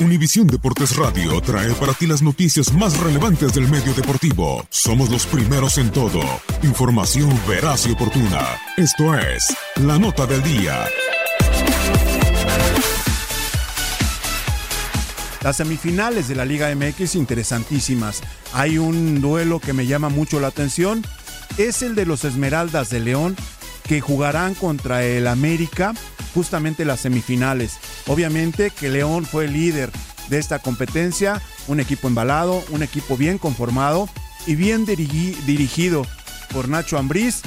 Univisión Deportes Radio trae para ti las noticias más relevantes del medio deportivo. Somos los primeros en todo. Información veraz y oportuna. Esto es La Nota del Día. Las semifinales de la Liga MX interesantísimas. Hay un duelo que me llama mucho la atención. Es el de los Esmeraldas de León que jugarán contra el América justamente las semifinales. Obviamente que León fue el líder de esta competencia, un equipo embalado, un equipo bien conformado y bien dirigi- dirigido por Nacho Ambriz,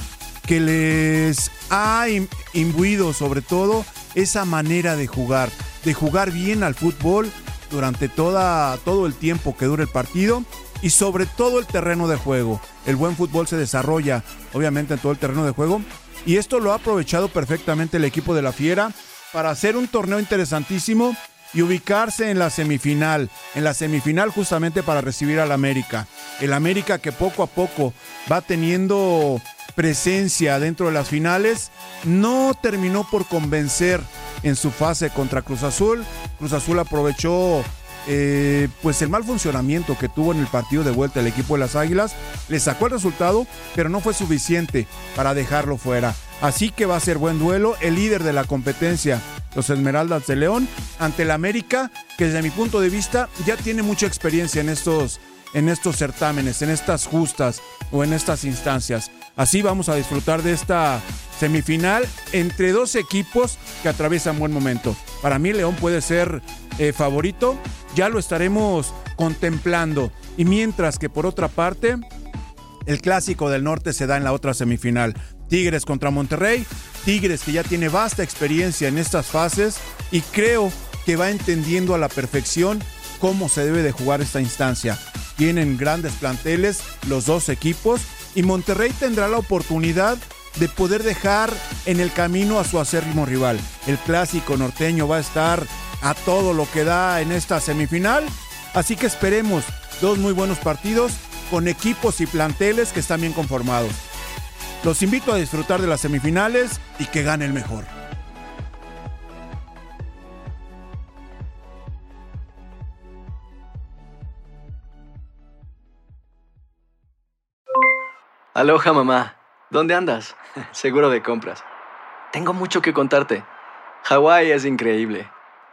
que les ha im- imbuido sobre todo esa manera de jugar, de jugar bien al fútbol durante toda, todo el tiempo que dure el partido y sobre todo el terreno de juego. El buen fútbol se desarrolla obviamente en todo el terreno de juego y esto lo ha aprovechado perfectamente el equipo de la Fiera para hacer un torneo interesantísimo y ubicarse en la semifinal, en la semifinal justamente para recibir al América. El América que poco a poco va teniendo presencia dentro de las finales, no terminó por convencer en su fase contra Cruz Azul. Cruz Azul aprovechó eh, pues el mal funcionamiento que tuvo en el partido de vuelta el equipo de las Águilas, le sacó el resultado, pero no fue suficiente para dejarlo fuera. Así que va a ser buen duelo. El líder de la competencia, los Esmeraldas de León, ante el América, que desde mi punto de vista ya tiene mucha experiencia en estos, en estos certámenes, en estas justas o en estas instancias. Así vamos a disfrutar de esta semifinal entre dos equipos que atraviesan buen momento. Para mí León puede ser eh, favorito, ya lo estaremos contemplando. Y mientras que por otra parte, el clásico del norte se da en la otra semifinal. Tigres contra Monterrey. Tigres que ya tiene vasta experiencia en estas fases y creo que va entendiendo a la perfección cómo se debe de jugar esta instancia. Tienen grandes planteles los dos equipos y Monterrey tendrá la oportunidad de poder dejar en el camino a su acérrimo rival. El clásico norteño va a estar a todo lo que da en esta semifinal, así que esperemos dos muy buenos partidos con equipos y planteles que están bien conformados. Los invito a disfrutar de las semifinales y que gane el mejor. Aloha mamá. ¿Dónde andas? Seguro de compras. Tengo mucho que contarte. Hawái es increíble.